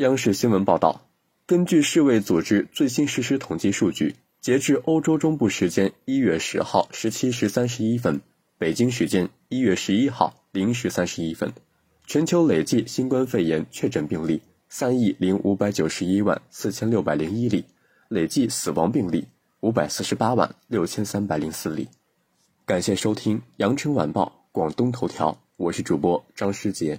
央视新闻报道根据世卫组织最新实时统计数据截至欧洲中部时间一月十号十七时三十一分北京时间一月十一号零时三十一分。全球累计新冠肺炎确诊病例三亿零五百九十一万四千六百零一例累计死亡病例五百四十八万六千三百零四例。感谢收听羊城晚报广东头条我是主播张诗杰。